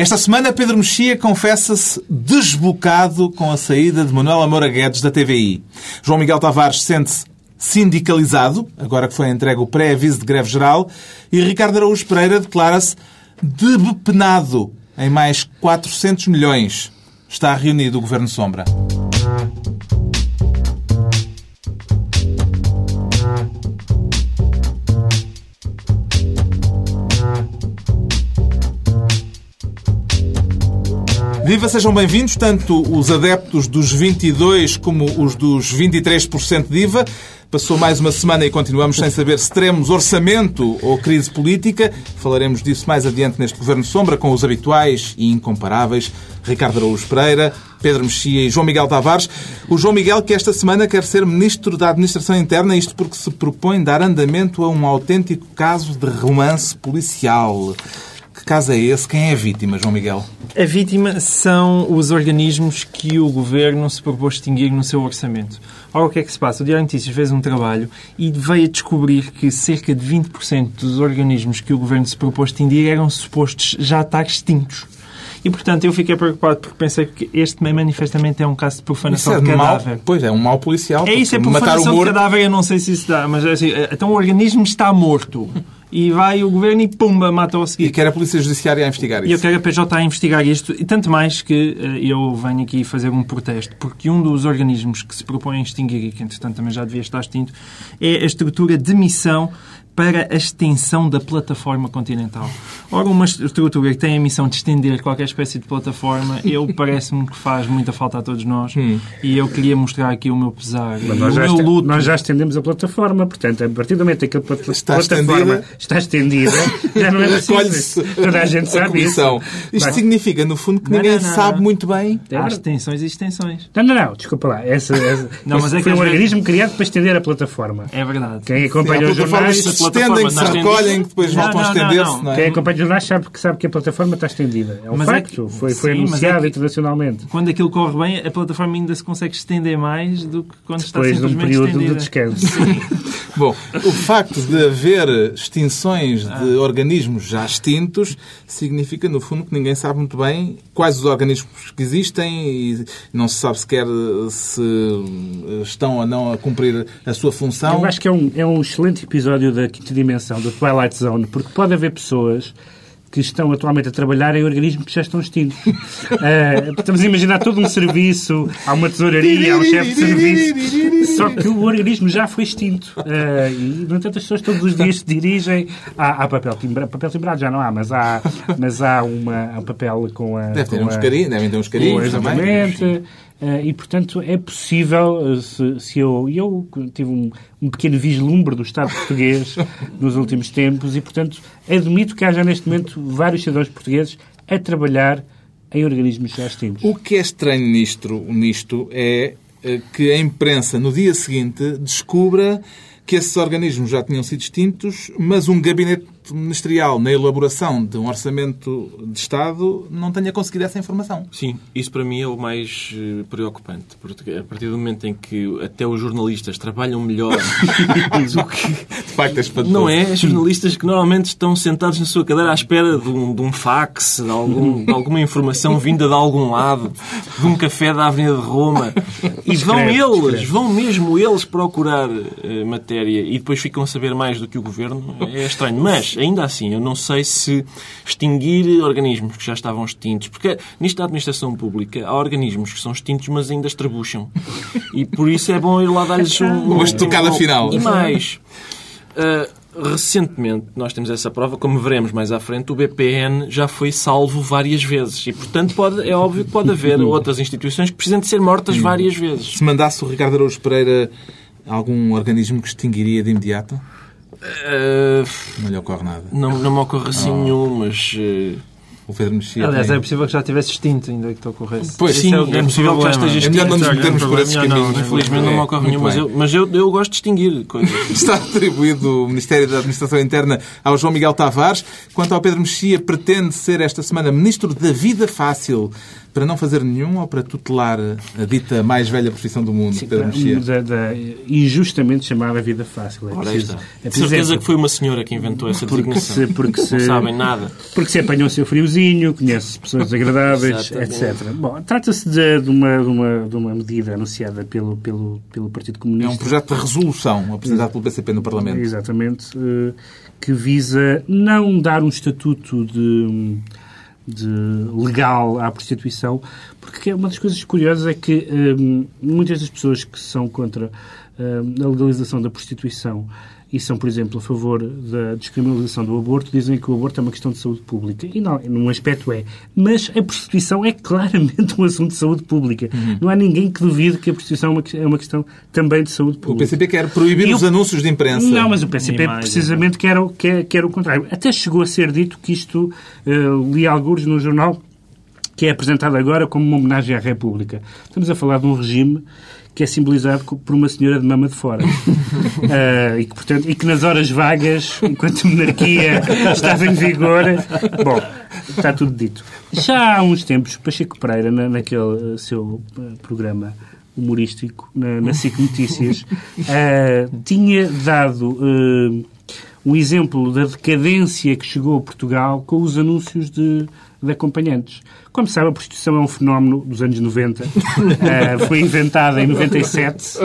Esta semana, Pedro Mexia confessa-se desbocado com a saída de Manuela Moura Guedes da TVI. João Miguel Tavares sente-se sindicalizado, agora que foi entregue o pré-aviso de greve geral, e Ricardo Araújo Pereira declara-se debepenado em mais 400 milhões. Está reunido o Governo Sombra. Viva, sejam bem-vindos, tanto os adeptos dos 22 como os dos 23% de IVA. Passou mais uma semana e continuamos sem saber se teremos orçamento ou crise política. Falaremos disso mais adiante neste Governo Sombra com os habituais e incomparáveis Ricardo Araújo Pereira, Pedro Mexia e João Miguel Tavares. O João Miguel que esta semana quer ser Ministro da Administração Interna, isto porque se propõe dar andamento a um autêntico caso de romance policial. Que caso é esse? Quem é a vítima, João Miguel? A vítima são os organismos que o Governo se propôs extinguir no seu orçamento. Ora, o que é que se passa? O Diário Notícias fez um trabalho e veio a descobrir que cerca de 20% dos organismos que o Governo se propôs extinguir eram supostos já estar extintos. E, portanto, eu fiquei preocupado porque pensei que este manifestamente é um caso de profanação é de cadáver. Mal, pois é, um mal policial. É isso, é profanação de cadáver, eu não sei se isso dá, mas é assim, então o organismo está morto e vai o governo e pumba, mata-o a seguir. E quer a Polícia Judiciária a investigar isso. E eu quero a PJ a investigar isto, e tanto mais que uh, eu venho aqui fazer um protesto, porque um dos organismos que se propõe a extinguir, e que entretanto também já devia estar extinto, é a estrutura de missão para a extensão da plataforma continental. Ora, uma estrutura que tem a missão de estender qualquer espécie de plataforma, eu parece-me que faz muita falta a todos nós hum. e eu queria mostrar aqui o meu pesar Mas nós, já luto. nós já estendemos a plataforma, portanto, a partir do momento em que a plataforma está estendida, está estendida já não é preciso. Toda a gente sabe isso. Isto Mas... significa, no fundo, que ninguém não, não, sabe muito bem. Há extensões e extensões. Não, não, não, desculpa lá. Essa, essa, não, mas é foi um organismo criado para estender a plataforma. É verdade. Quem acompanha os jornais estendem, que se recolhem, que depois não, voltam não, a estender-se. Não, é? Quem acompanha os jornais sabe que, sabe que a plataforma está estendida. É um mas é facto. É que, foi, foi sim, anunciado é internacionalmente. Quando aquilo corre bem, a plataforma ainda se consegue estender mais do que quando está depois simplesmente de um período estendida. de descanso. Bom, o facto de haver extinções de ah. organismos já extintos significa, no fundo, que ninguém sabe muito bem quais os organismos que existem e não se sabe sequer se estão ou não a cumprir a sua função. Eu acho que é um, é um excelente episódio da quinta dimensão, do Twilight Zone, porque pode haver pessoas que estão atualmente a trabalhar em organismos que já estão extintos. Uh, estamos a imaginar todo um serviço, há uma tesouraria, há um chefe de serviço, só que o organismo já foi extinto. Uh, e, no entanto, as pessoas todos os dias se dirigem. Há, há papel, timbrado, papel timbrado, já não há, mas há, mas há uma, um papel com a. Deve ter uns carinhos, devem ter uns carinhos. Exatamente. Também. Uh, e, portanto, é possível, uh, se, se, eu... Eu tive um, um, pequeno vislumbre do Estado português nos últimos tempos e, portanto, admito que haja neste momento vários cidadãos portugueses a trabalhar em organismos já extintos. O que é estranho nisto, nisto é uh, que a imprensa, no dia seguinte, descubra que esses organismos já tinham sido extintos, mas um gabinete ministerial na elaboração de um orçamento de Estado não tenha conseguido essa informação. Sim, isso para mim é o mais eh, preocupante, porque a partir do momento em que até os jornalistas trabalham melhor do que... De facto é espantoso. Não é? Jornalistas que normalmente estão sentados na sua cadeira à espera de um, de um fax, de, algum, de alguma informação vinda de algum lado, de um café da Avenida de Roma, e vão eles, vão mesmo eles procurar uh, matéria e depois ficam a saber mais do que o Governo. É estranho, mas ainda assim, eu não sei se extinguir organismos que já estavam extintos, porque nisto da administração pública há organismos que são extintos, mas ainda estrabucham. E por isso é bom ir lá dar-lhes um, uma estocada um, final. E mais. Uh, Recentemente, nós temos essa prova, como veremos mais à frente, o BPN já foi salvo várias vezes. E, portanto, pode, é óbvio que pode haver outras instituições que precisam de ser mortas várias vezes. Se mandasse o Ricardo Araújo Pereira algum organismo que extinguiria de imediato? Uh, não lhe ocorre nada. Não, não me ocorre assim oh. nenhum, mas. Uh, o Pedro Mexia. Aliás, tem... é possível que já tivesse extinto ainda que te ocorresse. Pois sim, é, é possível que já esteja extinto. É melhor não nos metermos por esses caminhos. Infelizmente não me ocorre nenhum, mas, eu, mas eu, eu gosto de distinguir coisas. Está atribuído o Ministério da Administração Interna ao João Miguel Tavares. Quanto ao Pedro Mexia, pretende ser esta semana Ministro da Vida Fácil para não fazer nenhum ou para tutelar a dita mais velha profissão do mundo, Sim, Pedro Mexia? Da, da, injustamente chamada vida fácil. É preciso, é certeza que foi uma senhora que inventou essa porque designação. Se, porque se, não sabem nada. Porque se apanhou o seu friozinho sozinho, conhece pessoas desagradáveis, Exatamente. etc. Bom, trata-se de, de uma, de, uma, de uma medida anunciada pelo, pelo, pelo Partido É Comunista. um projeto de resolução apresentado pelo PCP no Parlamento. Exatamente. eh, Que visa não dar um estatuto de, de legal à prostituição, porque uma das coisas curiosas é que eh, muitas das pessoas que são contra eh, a legalização da prostituição e são, por exemplo, a favor da descriminalização do aborto, dizem que o aborto é uma questão de saúde pública. E não, num aspecto é. Mas a prostituição é claramente um assunto de saúde pública. Não há ninguém que duvide que a prostituição é uma, é uma questão também de saúde O pública. PCP quer proibir E os o- anúncios de imprensa. Não, mas o PCP precisamente quer, o- quer, quer o contrário. Até chegou a ser dito que isto, uh, li alguns no jornal, que é apresentado agora como uma homenagem à República. Estamos a falar de um regime que é simbolizado por uma senhora de mama de fora. Uh, e, que, portanto, e que nas horas vagas, enquanto a monarquia estava em vigor, bom, está tudo dito. Já há uns tempos, Pacheco Pereira, na, naquele uh, seu uh, programa humorístico, na, na SIC Notícias, uh, tinha dado uh, um exemplo da decadência que chegou a Portugal com os anúncios de, de acompanhantes. Como sabe, a prostituição é um fenómeno dos anos 90. Uh, foi inventada em 97. Uh,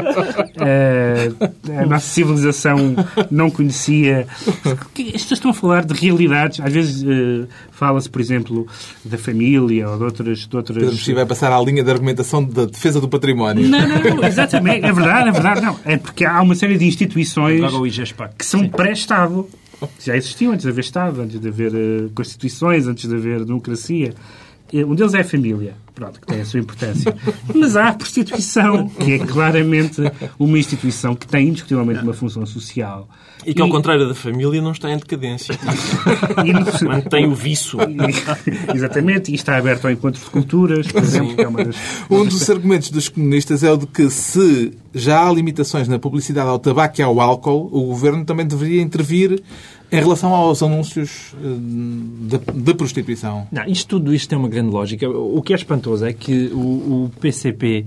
a nossa civilização não conhecia. As pessoas estão a falar de realidades. Às vezes uh, fala-se, por exemplo, da família ou de outras. De outras... Pedro Mexia vai passar à linha de argumentação da defesa do património. Não, não, exatamente. É verdade, é verdade. Não. É porque há uma série de instituições que são pré-Estado. Já existiam antes de haver Estado, antes de haver eh, constituições, antes de haver democracia. Eh, Um deles é a família, pronto, que tem a sua importância. Mas há a prostituição, que é claramente uma instituição que tem indiscutivelmente uma função social. E que, ao contrário da família, não está em decadência. e no- Mantém o viço. Exatamente, e está aberto ao encontro de culturas, por exemplo, que é uma das... Um dos argumentos dos comunistas é o de que se já há limitações na publicidade ao tabaco e ao álcool, o governo também deveria intervir em relação aos anúncios eh, da, da prostituição. Não, isto tudo isto tem uma grande lógica. O que é espantoso é que o, o PCP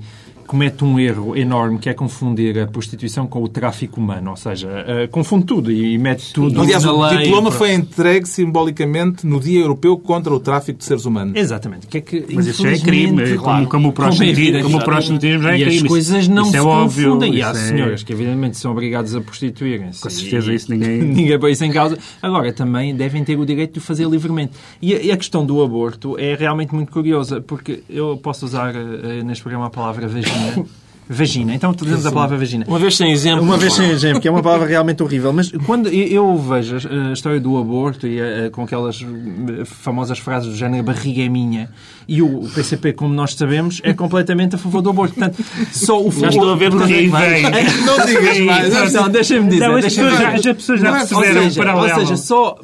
comete um erro enorme que é confundir a prostituição com o tráfico humano, ou seja, eh, confunde tudo e mete tudo Aliás, na o lei. diploma foi entregue simbolicamente no Dia Europeu contra o Tráfico de Seres Humanos. Exatamente. Que é que, Mas isso já é crime, infelizmente, como, claro, como o prostitutismo, evidente, como o prostitutismo já é e crime. as coisas não isso se é óbvio, confundem. E há é- senhoras que, evidentemente, são obrigadas a prostituírem-se. Com certeza, E- isso ninguém- ninguém põe isso em causa. Agora, também devem ter o direito de o fazer livremente. E a, e a questão do aborto é realmente muito curiosa, porque eu posso usar eh, neste programa a palavra vagina. Vagina. Então, utilizamos a palavra vagina. Uma vez sem exemplo. Uma vez sem exemplo, que é uma palavra realmente horrível. Mas quando eu vejo a história do aborto e eh, com aquelas eh, famosas frases do género barriga é minha, e o PCP, como nós sabemos, é completamente a favor do aborto. Portanto, só o Já estou a ver por é que vai. Não digas mais. Não, não, deixa-me dizer. Não, as deixa-me pessoas já, as pessoas já Não é- Ou perceberam o seja, ou paralelo. seja, só,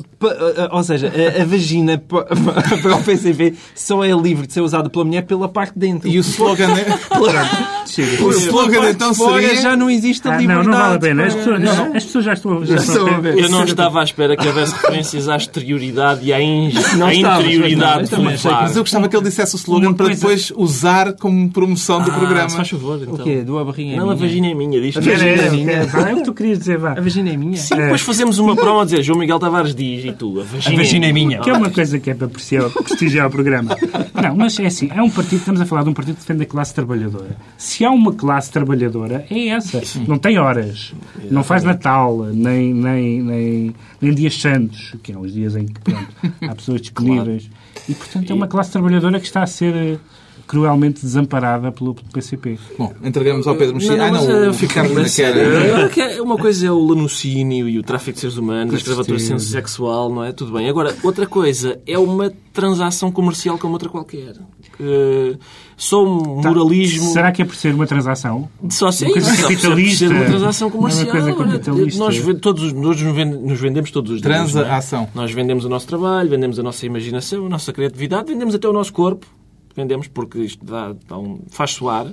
ou seja, a, a vagina pa- para o PCP só é livre de ser usada pela mulher pela parte de dentro. E o slogan é... Chega. O slogan então seria... já não existe a Ah, não, liberdade. não vale a pena. As pessoas, Não. as pessoas já estão, já estão a ver. Eu não estava à espera que houvesse referências à exterioridade e à, in... Não à interioridade mas eu gostava que ele dissesse o slogan para depois usar como promoção do Ah, programa. se faz favor, então. O quê? Do a barriga é Não, a minha? vagina é minha, diz A vagina é minha. é o que tu querias dizer, vá. A vagina é minha? Sim, depois fazemos uma promo a dizer João Miguel Tavares diz e tu, a vagina, A vagina é minha. Que é uma coisa que é para apreciar, prestigiar o programa. Não, mas é assim, é um partido, estamos a falar de um partido que defende a classe trabalhadora. Se há uma classe trabalhadora, é essa. Não tem horas, não faz Natal, nem, nem, nem, nem dias santos, que é os dias em que pronto, há pessoas disponíveis. E, portanto, é uma classe trabalhadora que está a ser eh, cruelmente desamparada pelo PCP. Bom, entregamos ao Pedro Mexia. Ah, não, não, o Ricardo quer... que é- Uma coisa é o lanocínio e o tráfico de seres humanos, a escravatura sexual, não é? Tudo bem. Agora, outra coisa é uma transação comercial como outra qualquer. Que só um moralismo... Será que é por ser uma transação? Só se Uma coisa só por ser- capitalista. uma transação é uma comercial. coisa Ora, capitalista. Nós, todos, nós nos vende- nos vendemos todos os dias. Transa não é? Nós vendemos o nosso trabalho, vendemos a nossa imaginação, a nossa criatividade, vendemos até o nosso corpo. Vendemos porque isto dá, dá um, faz suar.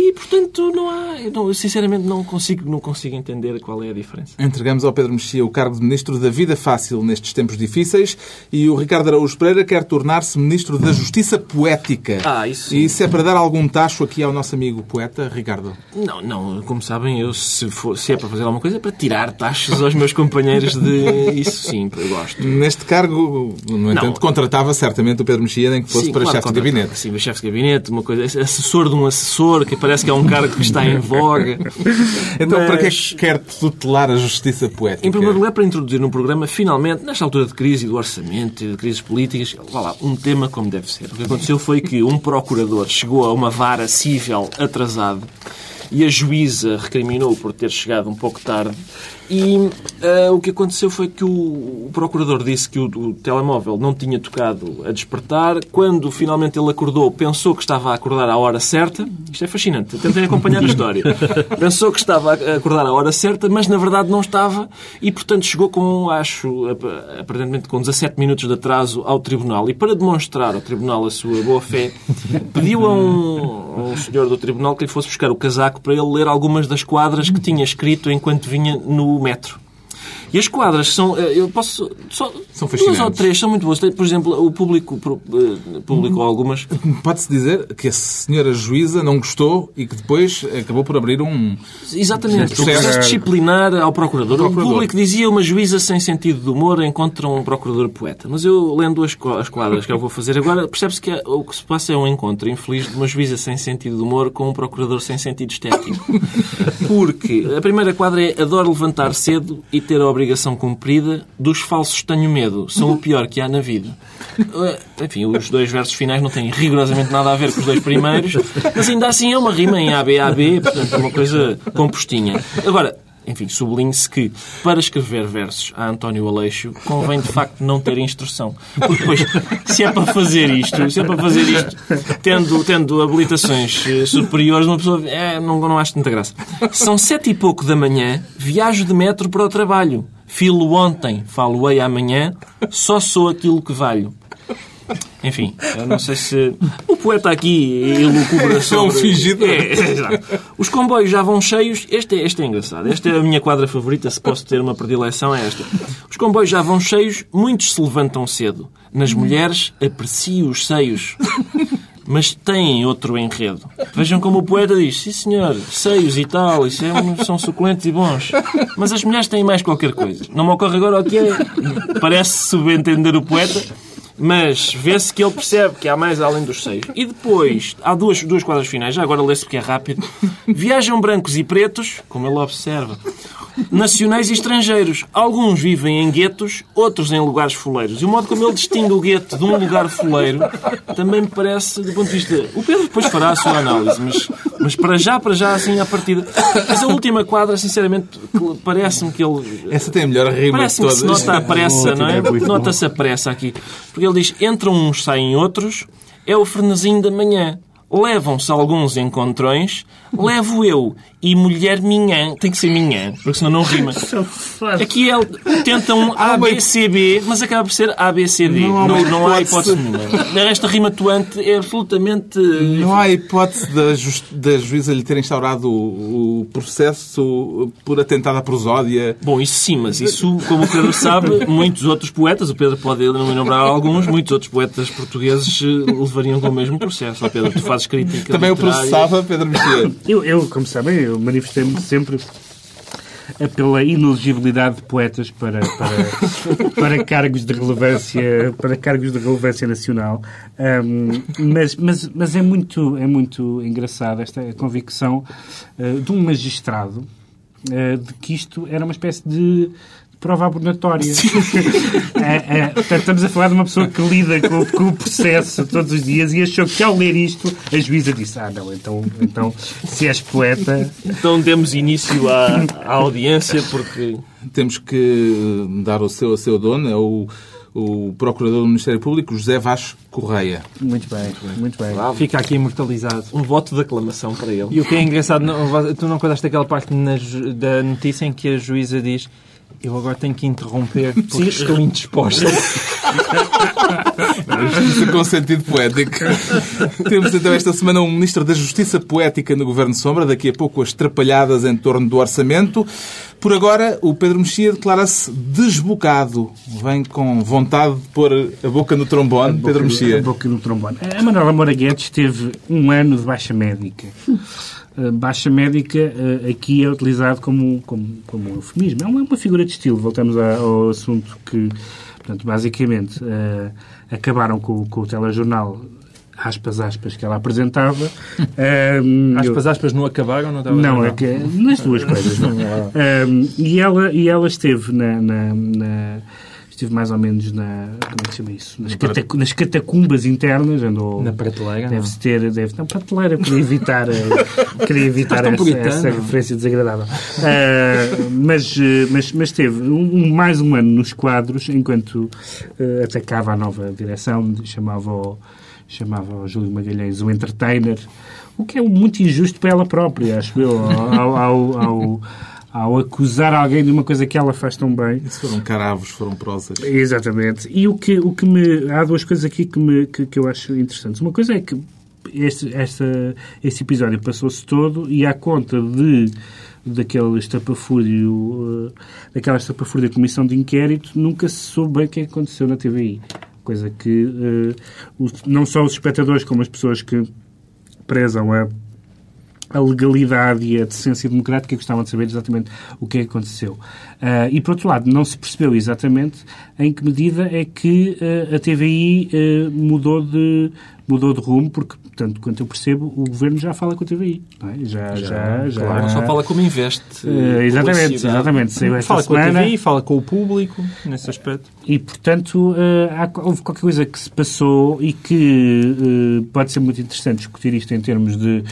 E portanto, não há... Eu, não, eu, sinceramente não consigo, não consigo entender qual é a diferença. Entregamos ao Pedro Mexia o cargo de Ministro da Vida Fácil nestes tempos difíceis e o Ricardo Araújo Pereira quer tornar-se Ministro da Justiça Poética. Ah, isso. E isso é para dar algum tacho aqui ao nosso amigo poeta, Ricardo? Não, não. Como sabem, eu se, for, se é para fazer alguma coisa é para tirar taxas aos meus companheiros de... Isso sim, eu gosto. Neste cargo, no entanto, Não. contratava certamente o Pedro Mexia nem que fosse Sim, para claro, chefe de gabinete. Sim, chefe de gabinete, uma coisa, assessor de um assessor, que parece que é um cargo que está em voga. Então, Mas- para que é que quer tutelar a justiça poética? Em primeiro lugar, para introduzir no programa, finalmente, nesta altura de crise do orçamento e de crises políticas, vá lá, um tema como deve ser. O que aconteceu foi que um procurador chegou a uma vara cível atrasado e a juíza recriminou por ter chegado um pouco tarde. E ah, o que aconteceu foi que o, o procurador disse que o, o telemóvel não tinha tocado a despertar. Quando finalmente ele acordou, pensou que estava a acordar à hora certa. Isto é fascinante. Tentei acompanhar a história. Pensou que estava a acordar à hora certa, mas na verdade não estava. E, portanto, chegou com, acho, ap- aparentemente com 17 minutos de atraso ao tribunal. E para demonstrar ao tribunal a sua boa-fé, pediu a um, a um senhor do tribunal que lhe fosse buscar o casaco para ele ler algumas das quadras que tinha escrito enquanto vinha no metro. E as quadras são. eh, Eu posso. Só, São duas ou fascinantes. três são muito boas. Por exemplo, o público pro- eh, publicou algumas. Pode-se dizer que a senhora juíza não gostou e que depois acabou por abrir um... Exatamente. Processo. processo disciplinar ao procurador. Procurador. O público dizia uma juíza sem sentido de humor encontra um procurador poeta. Mas eu, lendo as quadras que eu vou fazer agora, percebe-se que o que se passa é um encontro infeliz de uma juíza sem sentido de humor com um procurador sem sentido estético. Porque a primeira quadra é adoro levantar cedo e ter a obrigação cumprida, dos falsos tenho medo, são o pior que há na vida. Eh, Enfim, os dois versos finais não têm rigorosamente nada a ver com os dois primeiros, mas ainda assim é uma rima em ABAB, portanto é uma coisa compostinha. Agora, enfim, sublinhe-se que para escrever versos a António Aleixo convém de facto não ter instrução. Porque depois, se é para fazer isto, se é para fazer isto, tendo, tendo habilitações eh, superiores, uma pessoa é, não, não acho muita graça. São sete e pouco da manhã, viajo de metro para o trabalho. Filo ontem, falo-ei amanhã, só sou aquilo que valho. Enfim, eu não sei se o poeta aqui elucubra sobre... fingido. É, é, exato. Os comboios já vão cheios. Este é, este é engraçado. Esta é a minha quadra favorita. Se posso ter uma predileção, é esta. Os comboios já vão cheios. Muitos se levantam cedo. Nas mulheres, aprecio os seios. Mas têm outro enredo. Vejam como o poeta diz: Sim, senhor, seios e tal, isso é são suculentos e bons. Mas as mulheres têm mais qualquer coisa. Não me ocorre agora o que é. Parece subentender o poeta. Mas vê-se que ele percebe que há mais além dos seios. E depois, há duas, duas quadras finais, já agora lê-se porque é rápido. Viajam brancos e pretos, como ele observa, nacionais e estrangeiros. Alguns vivem em guetos, outros em lugares foleiros. E o modo como ele distingue o gueto de um lugar foleiro também me parece, do ponto de vista... O Pedro depois fará a sua análise, mas, mas para já, para já, assim, à partida... Mas a última quadra, sinceramente, parece-me que ele... Essa tem a melhor rima Parece-me que se nota a pressa, não é? Nota-se a pressa aqui. Porque ele diz, entram uns, saem outros, é o frenesim da manhã. Levam-se alguns encontrões, levo eu e mulher minha. Tem que ser minha, porque senão não rima. Aqui ele tenta um ABCB, mas acaba por ser ABCD. Não há Não, não há hipótese. nenhuma. Esta rima tuante é absolutamente... Não há hipótese da, jus- da juíza lhe ter instaurado o, o processo por atentado à prosódia. Bom, isso sim, mas isso, como o Pedro sabe, muitos outros poetas, o Pedro pode enumerar alguns, muitos outros poetas portugueses eh, levariam com o mesmo processo. Pedro, tu fazes crítica Também o processava Pedro Mexia. Eu, eu, como sabem, eu manifestei-me sempre pela inelegibilidade de poetas para, para, para cargos de relevância para cargos de relevância nacional. Ahm, mas, mas, mas é muito é muito engraçado esta convicção eh, de um magistrado eh, de que isto era uma espécie de prova abonatória. É, é, portanto, estamos a falar de uma pessoa que lida com, com o processo todos os dias e achou que ao ler isto a juíza disse ah não, então, então se és poeta Então demos início à, à audiência porque Temos que dar o seu a seu dono, é o, o Procurador do Ministério Público, José Vaz Correia. muito bem, muito bem Fica aqui imortalizado. um voto de aclamação para ele. E o que é engraçado, não- tu não contaste aquela parte na da notícia em que a juíza diz Eu agora tenho que interromper porque estou indisposta. Justiça com sentido poético. Temos então esta semana um Ministro da Justiça poética no Governo Sombra, daqui a pouco as trapalhadas em torno do orçamento. Por agora, o Pedro Mexia declara-se desbocado. Vem com vontade de pôr a boca no trombone. boca Pedro Mexia. a boca no trombone. A Manuela Moura Guedes teve um ano de baixa médica. Uh, Baixa médica uh, aqui é utilizado como, como, como um eufemismo. É uma, uma figura de estilo. Voltamos ao assunto que, portanto, basicamente, uh, acabaram com, com o telejornal, aspas, aspas, que ela apresentava. Um, Aspas, aspas, não acabaram? Não, não, é que nas duas coisas. não é? Um, e, ela, e ela esteve na, na- na- esteve mais ou menos na como é que se chama isso? Nas, nas catacumbas internas, andou Na prateleira? Deve-se ter, deve não, prateleira, queria evitar, eh, queria evitar essa, essa referência desagradável. Ah, mas, eh, mas, mas teve um, mais um ano nos quadros, enquanto eh, atacava a nova direção, chamava o, chamava o Júlio Magalhães o entertainer, o que é muito injusto para ela própria, acho eu, ao, ao, ao, ao acusar alguém de uma coisa que ela faz tão bem. Isso foram caravos, foram prosas. Exatamente. E o que, o que me. Há duas coisas aqui que, me, que, que eu acho interessantes. Uma coisa é que este, esta, este episódio passou-se todo e à conta de daquele estapafúrdio, eh, daquela estapafúrdia da comissão de inquérito, nunca se soube bem o que é aconteceu na TVI. Coisa que eh, não só os espectadores, como as pessoas que prezam a a legalidade e a decência democrática gostavam de saber exatamente o que é que aconteceu. Ah, e, por outro lado, não se percebeu exatamente em que medida é que ah, a TVI ah, mudou, de, mudou de rumo, porque, tanto quanto eu percebo, o Governo já fala com a TVI. não é? Já, já, já. Claro, só fala como investe. Exatamente, exatamente. Saiu esta Fala com a. TVI, fala com o público, nesse aspecto. E, portanto, eh, há- houve qualquer coisa que se passou e que eh, pode ser muito interessante discutir isto em termos de,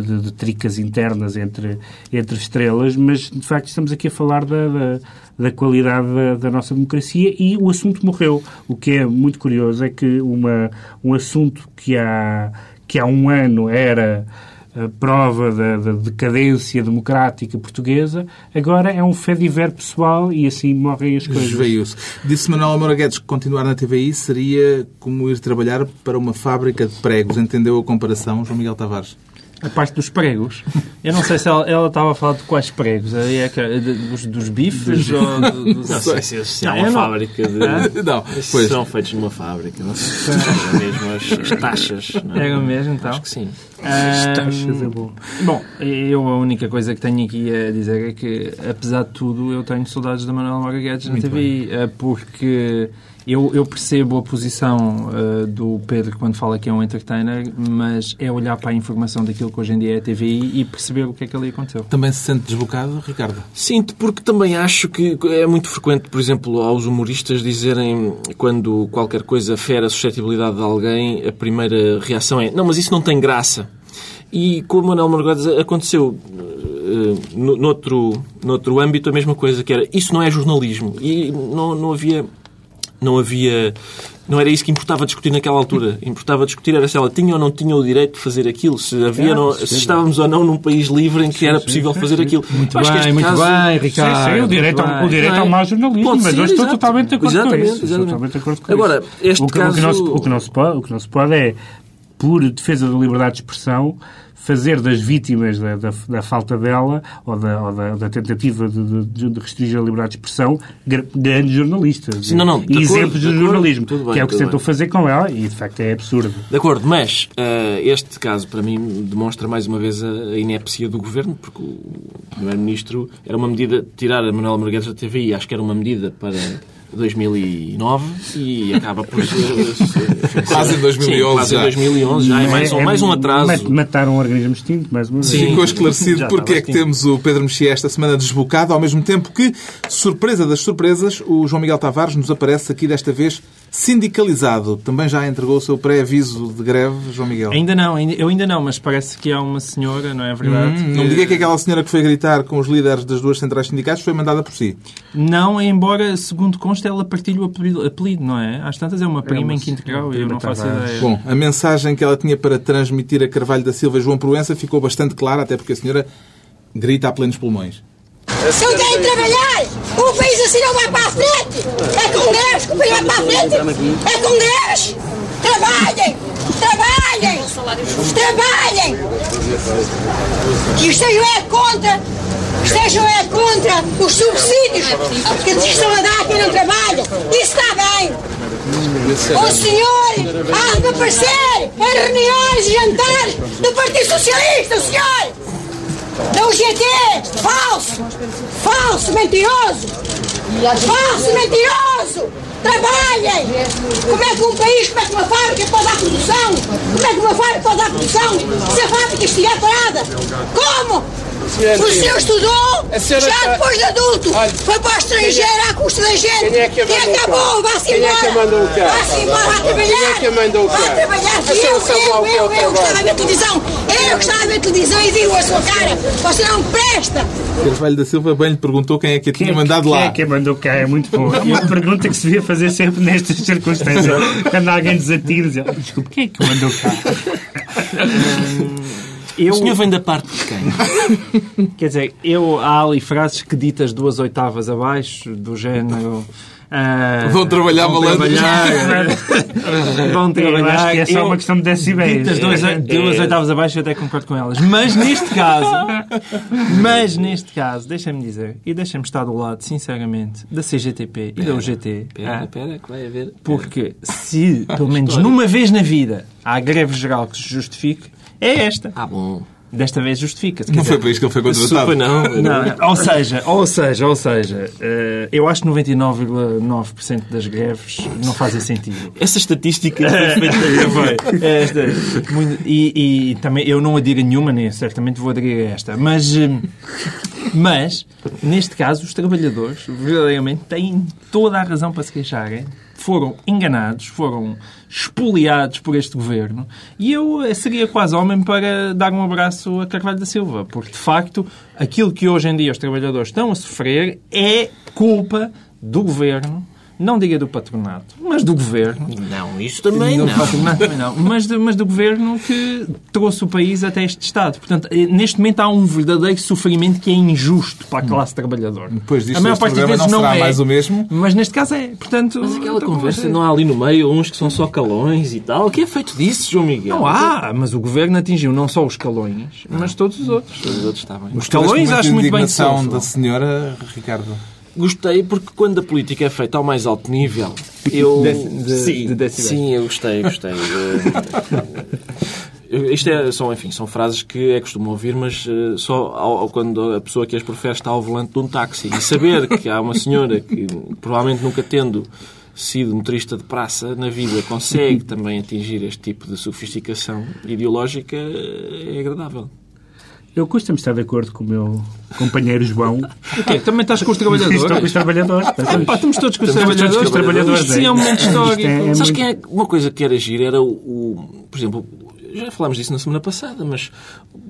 de, de- tricas internas entre, entre estrelas, mas, de facto, estamos aqui a falar da, da, da qualidade da, da nossa democracia e o assunto morreu. O que é muito curioso é que uma, um assunto que há, que há um ano era prova da, da decadência democrática portuguesa, agora é um fediver pessoal e assim morrem as coisas. Desveio-se. Disse Manuel Moura Guedes que continuar na TVI seria como ir trabalhar para uma fábrica de pregos. Entendeu a comparação, João Miguel Tavares? A parte dos pregos. Eu não sei se ela, ela estava a falar de quais pregos. Aí é que- de- dos, dos bifes ou do- dos... Não sei se, Não, uma não- fábrica de. Não, pois. São feitos numa fábrica, não sei se são mesmo as, as taxas. não é? Era mesmo, então? Acho que sim. Ahm, taxas é bom. Bom, eu a única coisa que tenho aqui a dizer é que, apesar de tudo, eu tenho saudades da Manuela Moura Guedes na TVI, eh, porque eu, eu percebo a posição eh, do Pedro quando fala que é um entertainer, mas é olhar para a informação daquilo que hoje em dia é a TVI e perceber o que é que ali aconteceu. Também se sente desbocado, Ricardo? Sinto, porque também acho que é muito frequente, por exemplo, aos humoristas dizerem quando qualquer coisa fere a suscetibilidade de alguém, a primeira reação é não, mas isso não tem graça. E com o Manuel Margodes aconteceu eh, no, noutro, noutro âmbito a mesma coisa, que era isso não é jornalismo. E não, não havia não havia. Não era isso que importava discutir naquela altura. Importava discutir era se ela tinha ou não tinha o direito de fazer aquilo, se havia Ah, não- sim. se estávamos ou não num país livre em que era possível fazer aquilo. Muito acho que bem, este muito caso- bem, Sim, Ricardo. sim, o direito, ao, bem. o direito é? ao mau jornalismo, Pode mas ser, eu estou totalmente de acordo Exatamente, com isso. Estou exatamente. totalmente de acordo com Agora, isso. este o que, o que não se, caso- o, que não se pode, o que não se pode é, por defesa da liberdade de expressão, fazer das vítimas da, da, da falta dela ou da, ou da, da tentativa de, de- de restringir a liberdade de expressão gra- grandes jornalistas. Sim, não, não, de exemplos de jornalismo, bem, que é o que tentou bem. fazer com ela e, de facto, é absurdo. De acordo, mas eh, este caso, para mim, demonstra mais uma vez a, inépcia do governo, porque o Primeiro-Ministro era uma medida, tirar a Manuela Marguedes da TVI, acho que era uma medida para 2009 e acaba por ser. Quase em 2011 Sim, quase já. em 2011 já. É mais um, mais um atraso. mat- Mataram um organismo extinto, mais uma vez. Sim. Ficou esclarecido porque é que temos o Pedro Mexia esta semana desbocado, ao mesmo tempo que, surpresa das surpresas, o João Miguel Tavares nos aparece aqui desta vez sindicalizado. Também já entregou o seu pré-aviso de greve, João Miguel. Ainda não, eu ainda não, mas parece que há uma senhora, não é verdade? Hum, não me diga que aquela senhora que foi gritar com os líderes das duas centrais sindicais foi mandada por si. Não, embora, segundo consta, ela partilha o apelido, não é? Às tantas é uma prima uma em quinto grau e eu não faço ideia. Bom, a mensagem que ela tinha para transmitir a Carvalho da Silva e João Proença ficou bastante clara, até porque a senhora grita a plenos pulmões. Não querem trabalhar! O país assim não vai para a frente! É com greves que o país vai para a frente! É com greves! Trabalhem! Trabalhem! Trabalhem! E estejam é contra! Estejam é contra os subsídios que se estão a dar a quem não trabalha! Isso está bem! O senhor há de aparecer em reuniões e jantares do Partido Socialista, o senhor! Da UGT! Falso! Falso, mentiroso! Falso, mentiroso! Trabalhem! Como é que um país, como é que uma fábrica pode dar produção? Como é que uma fábrica pode dar produção se a fábrica estiver parada? Como? O senhor estudou, já depois de adulto, foi para o estrangeiro à custa da gente. Quem é que a Quem acabou? Vá-se Quem é embora! que mandou cá? Vá-se embora, vai trabalhar! Quem é que a mandou cá? Vai trabalhar! A Eu, eu, eu, eu, é o que estava a ver televisão! Eu que estava a ver televisão e digo a sua cara! Você não presta! Carvalho da Silva bem lhe perguntou quem é que a tinha Quem é- mandado quem lá. é que mandou cá? É muito bom. E uma pergunta que se devia fazer sempre nestas circunstâncias. Quando alguém desatira, diz, desculpe, quem é que mandou cá? Eu, O senhor vem da parte de quem? Quer dizer, eu, há ali frases que ditas duas oitavas abaixo, do género... ah, Vão trabalhar, vão malandros. trabalhar, vão Eu trabalhar. acho que é só Eu- uma questão de decibéis. Ditas duas, É, duas oitavas abaixo, eu até concordo com elas. Mas neste caso, mas neste caso, deixa-me dizer, e deixa-me estar do lado, sinceramente, da CGTP e da UGT. Espera, ah, espera, que vai haver. Porque se, pelo menos numa vez na vida, há greve geral que se justifique, é esta. Ah, bom. Desta vez justifica-se. Não foi dizer, para isto que ele foi Super contratado. não. não, ou seja, ou seja, ou seja, eh, eu acho que 99,9% das greves não fazem sentido. Essa estatística foi feita. Foi. Esta, muito- e, e também eu não adiro a nenhuma, nem certamente vou aderir a esta. Mas, hum, mas, neste caso, os trabalhadores verdadeiramente têm toda a razão para se queixarem. Foram enganados, foram espoliados por este governo e eu eh, seria quase homem para dar um abraço a Carvalho da Silva, porque de facto aquilo que hoje em dia os trabalhadores estão a sofrer é culpa do governo, não diga do patronato, mas do governo, Não, isso também do não. patronato também não. Mas, do- mas do governo que trouxe o país até este estado. Portanto, eh, neste momento há um verdadeiro sofrimento que é injusto para a classe trabalhadora. Depois disto, a maior parte das vezes não não, é. mais o mesmo. Mas neste caso é. Portanto, Mas aquela então, conversa, é. não há ali no meio uns que são só calões e tal. O que é feito disso, João Miguel? Não há, mas o governo atingiu não só os calões, mas todos os outros. Os outros está bem. Os calões acho muito bem que sofram. da senhora, Ricardo. Gostei porque quando a política é feita ao mais alto nível, eu. De- de- sim, de sim, eu gostei, gostei. Isto é, são, enfim, são frases que é costume ouvir, mas eh, só ao- ao- quando a pessoa que as profere está ao volante de um táxi. E saber que há uma senhora que, provavelmente nunca tendo sido motorista de praça na vida, consegue também atingir este tipo de sofisticação ideológica, eh, é agradável. Eu custa-me estar de acordo com o meu companheiro João. O quê? Também estás com os Estou com trabalhadores? os trabalhadores. Pá, estamos todos com os Estamos todos com os trabalhadores. trabalhadores, Isto sim é um momento é. histórico. Isto é- Sabes muito- quem é uma coisa que era agir era o, o- por exemplo, já falámos disso na semana passada, mas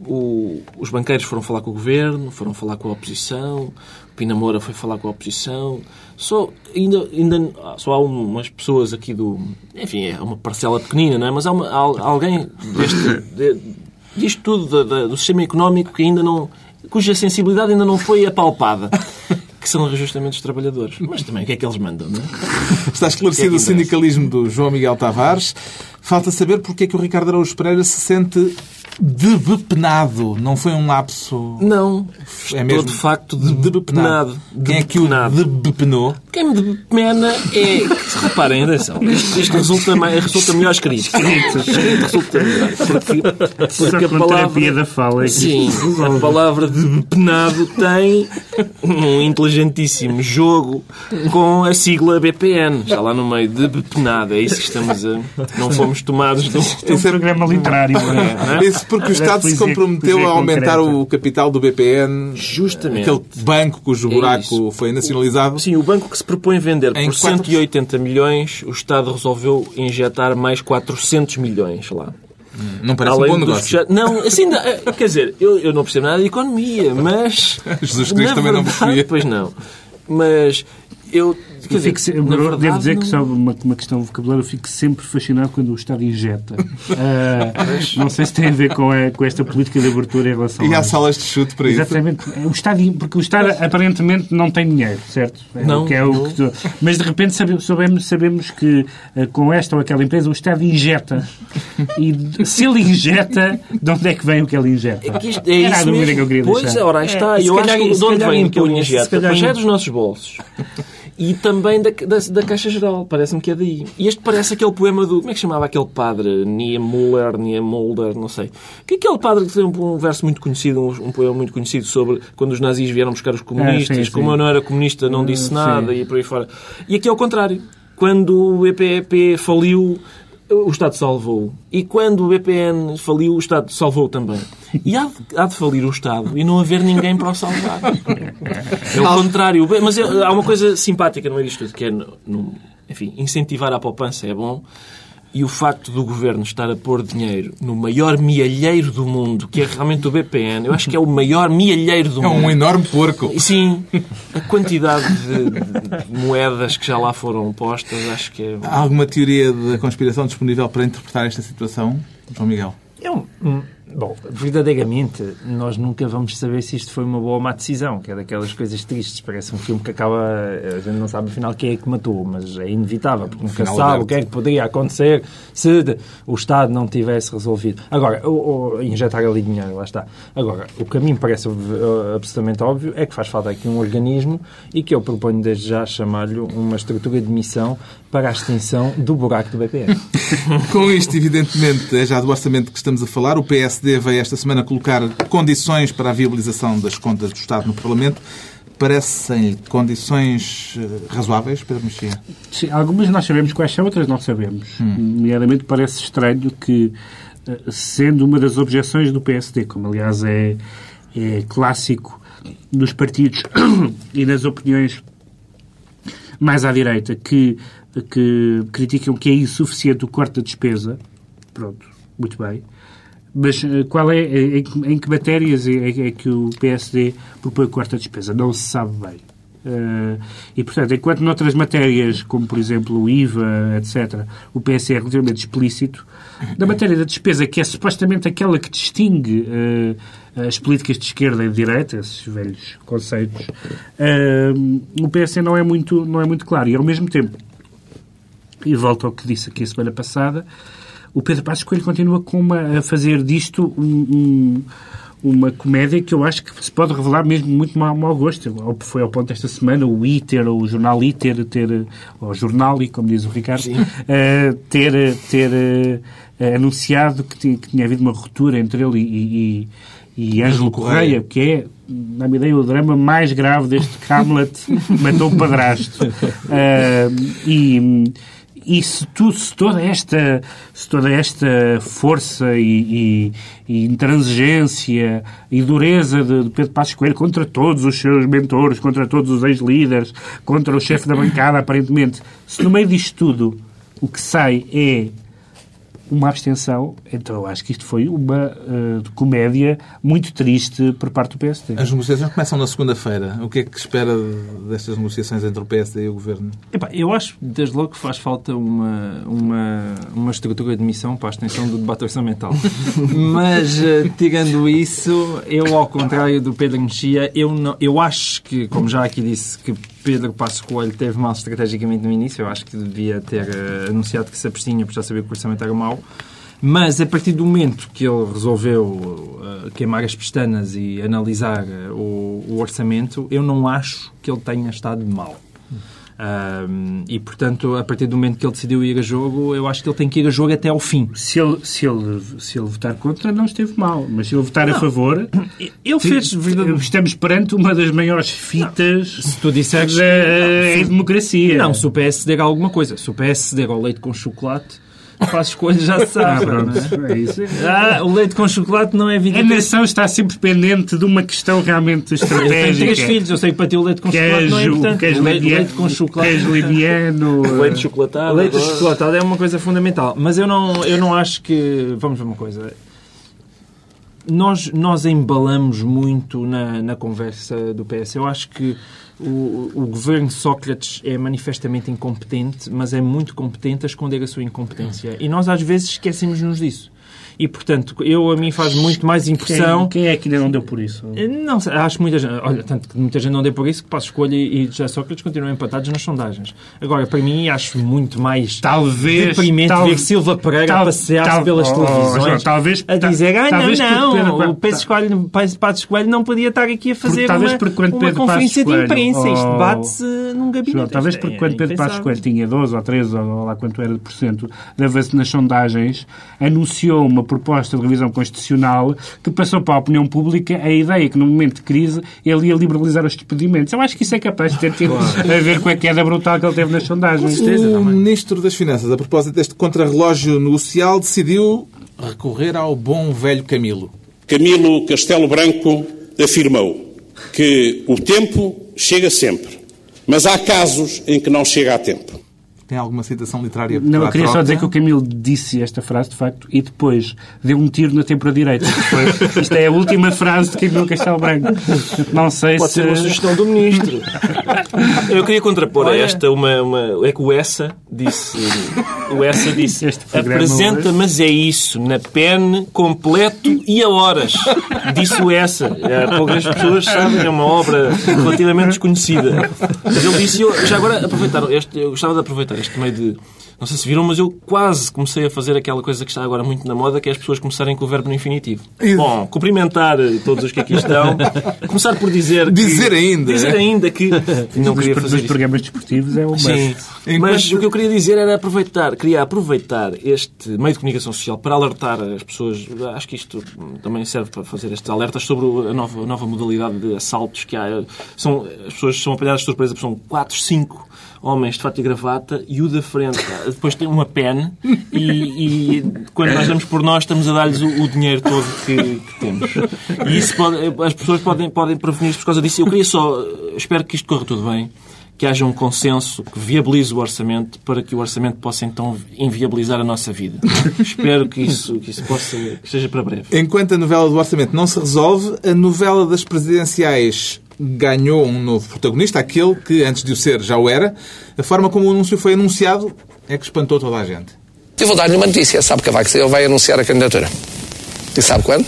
o- os banqueiros foram falar com o governo, foram falar com a oposição, o Pina Moura foi falar com a oposição. Só ainda, ainda só há umas pessoas aqui do, enfim, é uma parcela pequenina, não é? Mas há, uma- há alguém deste, de- disto tudo da- do sistema económico que ainda não, cuja sensibilidade ainda não foi apalpada. Que são justamente os trabalhadores. Mas também o que é que eles mandam, não é? Está esclarecido O o que é que sindicalismo do João Miguel Tavares. Falta saber porque é que o Ricardo Araújo Pereira se sente debepenado. Não foi um lapso. Não, É estou mesmo de facto debepenado. Quem é que o debepenou? Quem me debepena é... Reparem, atenção, isto, isto resulta, mais, resulta melhor escrito. Escrito resulta melhor. Porque, porque a palavra... da fala. é Sim, a palavra debepenado tem um inteligentíssimo jogo com a sigla BPN. Já lá no meio, debepenado. É isso que estamos a... Não fomos tomados de um... É um programa literário. é? não é? Isso porque o Estado se comprometeu a aumentar concreta. o capital do BPN. Justamente. Aquele banco cujo É buraco isso. foi nacionalizado. Sim, o banco que se propõe vender Em por quatro- 180 milhões, o Estado resolveu injetar mais 400 milhões lá. Não parece um bom dos negócio. já- Não, assim, eh, quer dizer, eu, eu não percebo nada de economia, mas... Jesus na Cristo também não verdade, percebia. Pois não. Mas Eu, quer dizer, fico se- na devo verdade, dizer que só uma, uma questão de vocabulário, eu fico sempre fascinado quando o Estado injeta. Ah, não sei se tem a ver com, a- com esta política de abertura em relação E há às- salas de chute para isso. Exatamente. O Estado, porque o Estado aparentemente não tem dinheiro, certo? É Não, o que é o não. que tu- Mas de repente sabe- sabemos, sabemos que eh, com esta ou aquela empresa o Estado injeta. E se ele injeta, de onde é que vem o que ele injeta? É que isto- é Era a dúvida mesmo. que eu queria pois, deixar. ora, aí está. É, eu calhar- acho que de onde vem que ele injeta? se calhar Pois é dos nossos bolsos. E também da, da, da Caixa Geral. Parece-me que é daí. E este parece aquele poema do... Como é que chamava aquele padre? Niemuller, Niemulder, não sei. Que é aquele padre que tem um, um verso muito conhecido, um, um poema muito conhecido sobre quando os nazis vieram buscar os comunistas, Ah, sim, como sim. eu não era comunista não Ah, disse sim. nada e por aí fora. E aqui é o contrário. Quando o EPEP faliu, o Estado salvou. E quando o BPN faliu, o Estado salvou também. E há há de falir o Estado e não haver ninguém para o salvar. É o contrário. Mas é- há uma coisa simpática no meio disto tudo, que é, no- no- enfim, incentivar a poupança é bom. E o facto do governo estar a pôr dinheiro no maior mielheiro do mundo, que é realmente o BPN, eu acho que é o maior mielheiro do É mundo. um enorme porco. Sim, a quantidade de, de moedas que já lá foram postas, acho que é. Há alguma teoria da conspiração disponível para interpretar esta situação, João Miguel? É um, um- bom, verdadeiramente, nós nunca vamos saber se isto foi uma boa ou má decisão, que é daquelas coisas tristes. Parece um filme que acaba, a gente não sabe afinal quem é que matou, mas é inevitável, porque nunca final se sabe o que é que poderia acontecer se o Estado não tivesse resolvido. Agora, o, o- injetar ali dinheiro, lá está. Agora, o caminho parece eh, absolutamente óbvio, é que faz falta aqui um organismo e que eu proponho desde já chamar-lhe uma estrutura de missão para a extinção do buraco do BPN. Com isto, evidentemente, é já do orçamento que estamos a falar. O PSD veio esta semana colocar condições para a viabilização das contas do Estado no Parlamento. Parecem condições eh, razoáveis, Pedro Mexia? Sim, algumas nós sabemos quais são, outras não sabemos. Nomeadamente parece estranho que, eh, sendo uma das objeções do PSD, como aliás é, é clássico nos partidos e nas opiniões mais à direita, que, que criticam que é insuficiente o corte da despesa, pronto, muito bem. Mas eh, qual é, eh, em, em que matérias é, é que o PSD propõe o corte da despesa? Não se sabe bem. Eh, e, portanto, enquanto noutras matérias, como por exemplo o IVA, etc., o PS é relativamente explícito, na matéria da despesa, que é supostamente aquela que distingue eh, as políticas de esquerda e de direita, esses velhos conceitos, eh, o PS não é, muito, não é muito claro. E, ao mesmo tempo, e volto ao que disse aqui a semana passada, o Pedro Passos Coelho continua com uma, a fazer disto um- um- uma comédia que eu acho que se pode revelar mesmo muito mau, mau gosto. Foi ao ponto esta semana o ITER, ou o jornal ITER, ter, ou o jornal, e como diz o Ricardo, eh, ter, ter eh, anunciado que, ti- que tinha havido uma ruptura entre ele e, e, e Ângelo Correia, que é, na minha ideia, o drama mais grave deste que Hamlet matou o padrasto. Eh, e, e se, tu, se, toda esta, se toda esta força e, e- e intransigência e dureza de, de Pedro Passos Coelho contra todos os seus mentores, contra todos os ex-líderes, contra o chefe da bancada, aparentemente, se no meio disto tudo o que sai é uma abstenção, então eu acho que isto foi uma eh, comédia muito triste por parte do PSD. As negociações começam na segunda-feira. O que é que espera destas negociações entre o PSD e o Governo? Epá, eu acho, desde logo, que faz falta uma, uma, uma estrutura de missão para a extensão do debate orçamental. Mas, eh, tirando isso, eu, ao contrário do Pedro Mexia, eu, não, eu acho que, como já aqui disse, que Pedro Passo Coelho teve mal estrategicamente no início. Eu acho que devia ter eh, anunciado que se abstinha por já saber que o orçamento era mau. Mas, a partir do momento que ele resolveu eh, queimar as pestanas e analisar eh, o, o orçamento, eu não acho que ele tenha estado mal. Ahm, e, portanto, a partir do momento que ele decidiu ir a jogo, eu acho que ele tem que ir a jogo até ao fim. Se ele, se, ele, se ele votar contra, não esteve mal. Mas se ele votar a favor, Ele fez... estamos perante uma das maiores fitas Se tu disseres... da em democracia. Não, se o PS ceder a alguma coisa. Se o PS ceder ao leite com chocolate, faz escolhas, já se Ah, sabe. é? Isso. Ah, o leite com chocolate não é A 23 nação está sempre pendente de uma questão realmente Eu tenho estratégica. três filhos, eu sei que para ti o leite com Que chocolate não é o- importante. O leite, leite com chocolate. que és lidiano. Leite chocolatado. Leite agora. chocolatado é uma coisa fundamental. Mas eu não, eu não acho que. Vamos ver uma coisa. nós, nós embalamos muito na, na conversa do PS. Eu acho que o, o governo Sócrates é manifestamente incompetente, mas é muito competente a esconder a sua incompetência. E nós, às vezes, esquecemos-nos disso. E, portanto, eu, a mim faz muito mais impressão... Quem, quem é que ainda não deu por isso? Não sei, acho que muita gente... Olha, tanto que muita gente não deu por isso que Passo Escolha e José Sócrates continuam empatados nas sondagens. Agora, para mim, acho muito mais Talvez- deprimente tal- ver Silva Pereira tal- a passear-se tal- pelas oh, televisões talvez- a dizer ah, não, não, Pedro- o Pedro Escolho, Passos Coelho não podia estar aqui a fazer talvez uma, porque quando uma Pedro conferência de imprensa. Coelho- Isto oh, debate-se num gabinete. João, talvez porque é quando Pedro Passos. Coelho tinha 12 ou 13 ou lá quanto era de porcento de avanço nas sondagens, anunciou uma proposta de revisão constitucional que passou para a opinião pública a ideia que no momento de crise ele ia liberalizar os despedimentos. Eu acho que isso é capaz de ter tido a ver com a queda brutal que ele teve nas sondagens. O Ministro das Finanças, a propósito deste contrarrelógio negocial, decidiu recorrer ao bom velho Camilo. Camilo Castelo Branco afirmou que o tempo chega sempre, mas há casos em que não chega a tempo. Tem alguma citação literária Não, eu queria só dizer que o Camilo disse esta frase, de facto, e depois deu um tiro na tempora direita. Foi- isto é a última frase de Camilo Castelo Branco. Não sei Pode se... ser uma sugestão do ministro. Eu queria contrapor a esta uma, uma. É que o Essa disse. O Essa disse. Apresenta, mas é isso, na pen, completo e a horas. Disse o Essa. É, poucas pessoas sabem, é uma obra relativamente desconhecida. Mas ele disse. Eu, já agora, aproveitar. Este, eu gostava de aproveitar este meio de. Não sei se viram, mas eu quase comecei a fazer aquela coisa que está agora muito na moda, que é as pessoas começarem com o verbo no infinitivo. Bom, cumprimentar todos os que aqui estão. Começar por dizer que- Dizer ainda. Dizer ainda que não queria fazer isso. programas desportivos é um Sim. Enquanto- mas o que eu queria dizer era aproveitar, queria aproveitar este meio de comunicação social para alertar as pessoas. Acho que isto também serve para fazer estes alertas sobre a nova, a nova modalidade de assaltos que há. São, as pessoas são apanhadas de surpresa, porque são 4, 5 homens de fato e gravata e o da frente depois tem uma pen e, e quando nós damos por nós estamos a dar-lhes o, o dinheiro todo que, que temos. E isso pode, as pessoas podem, podem prevenir-se por causa disso. Eu queria só, espero que isto corra tudo bem, que haja um consenso que viabilize o orçamento para que o orçamento possa então inviabilizar a nossa vida. espero que isso, que isso possa, que seja para breve. Enquanto a novela do orçamento não se resolve, a novela das presidenciais ganhou um novo protagonista, aquele que, antes de o ser, já o era. A forma como o anúncio foi anunciado é que espantou toda a gente. Eu vou dar-lhe uma notícia. Sabe que Cavaco Silva vai anunciar a candidatura. E sabe quando?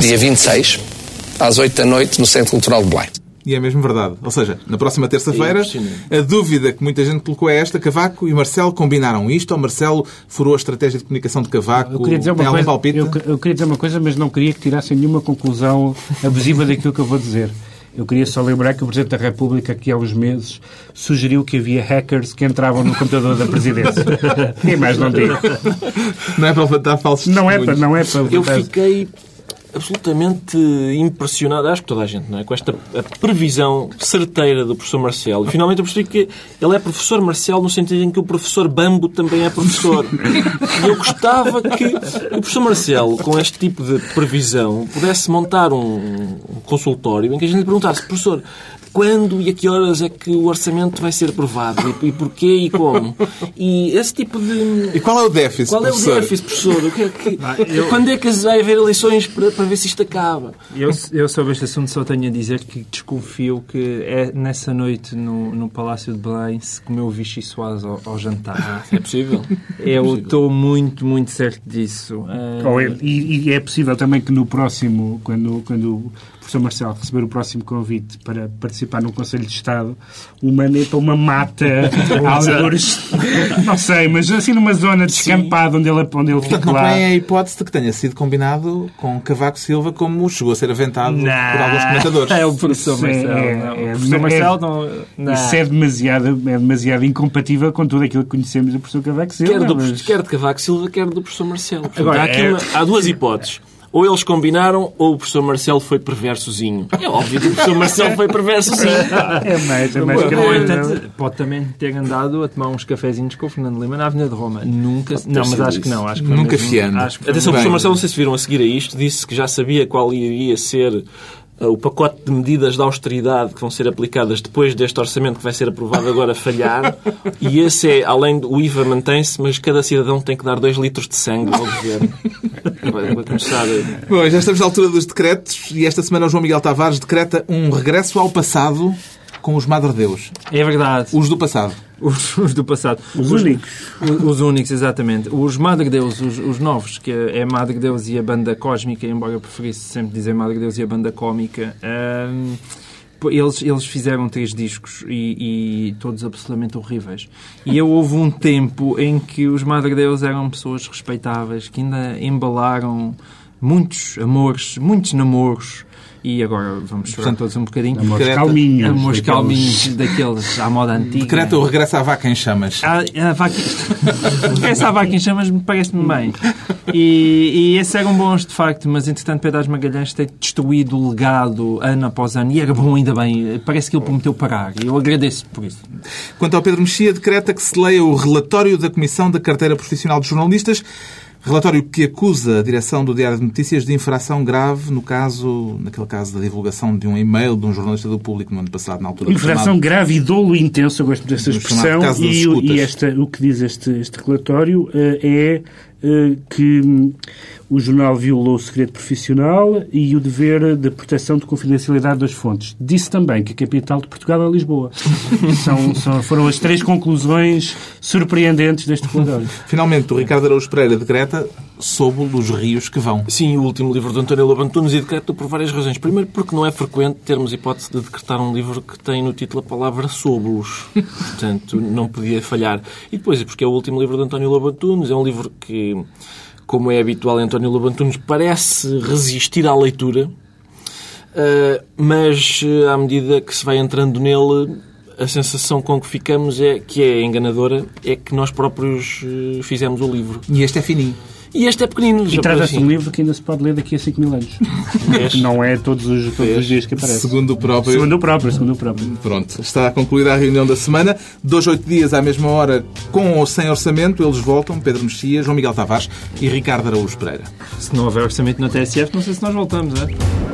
Dia 26, às 8 da noite, no Centro Cultural de Belém. E é mesmo verdade. Ou seja, na próxima terça-feira, É a dúvida que muita gente colocou é esta. Cavaco e Marcelo combinaram isto ou Marcelo furou a estratégia de comunicação de Cavaco? Eu queria, dizer uma coisa, eu, eu queria dizer uma coisa, mas não queria que tirassem nenhuma conclusão abusiva daquilo que eu vou dizer. Eu queria só lembrar que o Presidente da República, aqui há uns meses, sugeriu que havia hackers que entravam no computador da Presidência. E mais não digo. Não é para levantar falsos Não é para, não é para Eu fiquei absolutamente impressionado, acho que toda a gente, não é? Com esta previsão certeira do professor Marcelo. E finalmente eu percebi que ele é professor Marcelo no sentido em que o professor Bambo também é professor. E eu gostava que o professor Marcelo, com este tipo de previsão, pudesse montar um consultório em que a gente lhe perguntasse, professor, quando e a que horas é que o orçamento vai ser aprovado? E, e porquê e como? E esse tipo de... E qual é o déficit, Qual é o déficit, professor? O que é que- Quando é que vai haver eleições para, para ver se isto acaba? Eu, eu sobre este assunto só tenho a dizer que desconfio que é nessa noite no, no Palácio de Belém se comeu Vichy Soares ao, ao jantar. É possível. Eu estou muito, muito certo disso. Ou é- e, e é possível também que no próximo, quando, quando o professor Marcelo receber o próximo convite para participar no Conselho de Estado, uma neta, uma mata, algures, não sei, mas assim numa zona descampada onde ele, onde ele Portanto, fica não põe a hipótese de que tenha sido combinado com Cavaco Silva como chegou a ser aventado Não. por alguns comentadores. É o professor Sim, Marcelo. é- não. é- o professor é- Marcelo não. não. Isso é demasiado, é demasiado incompatível com tudo aquilo que conhecemos do professor Cavaco Silva. Quer, do, mas- quer de Cavaco Silva, quer do professor Marcelo. Portanto, Agora, há, aqui é- uma- há duas hipóteses. Ou eles combinaram, ou o professor Marcelo foi perversozinho. É óbvio que o professor Marcelo foi perversozinho. É mais, é mais então, pode também ter andado a tomar uns cafezinhos com o Fernando Lima na Avenida de Roma. Nunca. Não, mas acho que não. Acho que Nunca fiando. Que Atenção, o professor Marcelo, não sei se viram a seguir a isto, disse que já sabia qual iria ser o pacote de medidas de austeridade que vão ser aplicadas depois deste orçamento que vai ser aprovado agora falhar. E esse é, além do IVA mantém-se, mas cada cidadão tem que dar 2 litros de sangue ao governo. Começar a... Bom, já estamos na altura dos decretos e esta semana o João Miguel Tavares decreta um regresso ao passado com os Madre Deus. É verdade. Os do passado. Os, os do passado. Os únicos. Os, os únicos, exatamente. Os Madre Deus, os, os novos, que é Madre Deus e a banda cósmica, embora eu preferisse sempre dizer Madre Deus e a banda cómica. hum, eles, eles fizeram três discos e, e todos absolutamente horríveis. E eu houve um tempo em que os Madre Deus eram pessoas respeitáveis, que ainda embalaram muitos amores, muitos namoros. E agora vamos chorar todos um bocadinho. Amores Decreta- calminhos. Amores daqueles- calminhos daqueles à moda antiga. Decreta o regresso à vaca em chamas. A, a vaca... Essa vaca em chamas me parece-me bem. E, e esses eram bons, de facto, mas entretanto Pedro Magalhães tem destruído o legado ano após ano. E era bom, ainda bem. Parece que ele prometeu parar. E eu agradeço por isso. Quanto ao Pedro Mexia, decreta que se leia o relatório da Comissão da Carteira Profissional de Jornalistas, relatório que acusa a direção do Diário de Notícias de infração grave no caso, naquele caso da divulgação de um e-mail de um jornalista do Público no ano passado, na altura Infração grave e dolo intenso, eu gosto dessa expressão, e, e esta, o que diz este, este relatório eh, é que hum, o jornal violou o segredo profissional e o dever de proteção de confidencialidade das fontes. Disse também que a capital de Portugal é Lisboa. são, são- foram as três conclusões surpreendentes deste relatório. Finalmente, o Ricardo Araújo Pereira decreta sob os rios que vão. Sim, o último livro de António Lobo Antunes e decreto por várias razões. Primeiro, porque não é frequente termos hipótese de decretar um livro que tem no título a palavra sobre-os. Portanto, não podia falhar. E depois, porque é o último livro de António Lobo Antunes. É um livro que, como é habitual em António Lobo Antunes, parece resistir à leitura. Uh, mas, uh, à medida que se vai entrando nele, a sensação com que ficamos é que é enganadora, é que nós próprios uh, fizemos o livro. E este é fininho. E este é pequenino. E trata-se de assim. um livro que ainda se pode ler daqui a 5 mil anos. Não é todos os, todos os dias que aparece. Segundo o próprio. Segundo o próprio, segundo o próprio. Pronto, está concluída a reunião da semana. Dois, oito dias à mesma hora, com ou sem orçamento, eles voltam. Pedro Mexia, João Miguel Tavares e Ricardo Araújo Pereira. Se não houver orçamento na TSF, não sei se nós voltamos, é?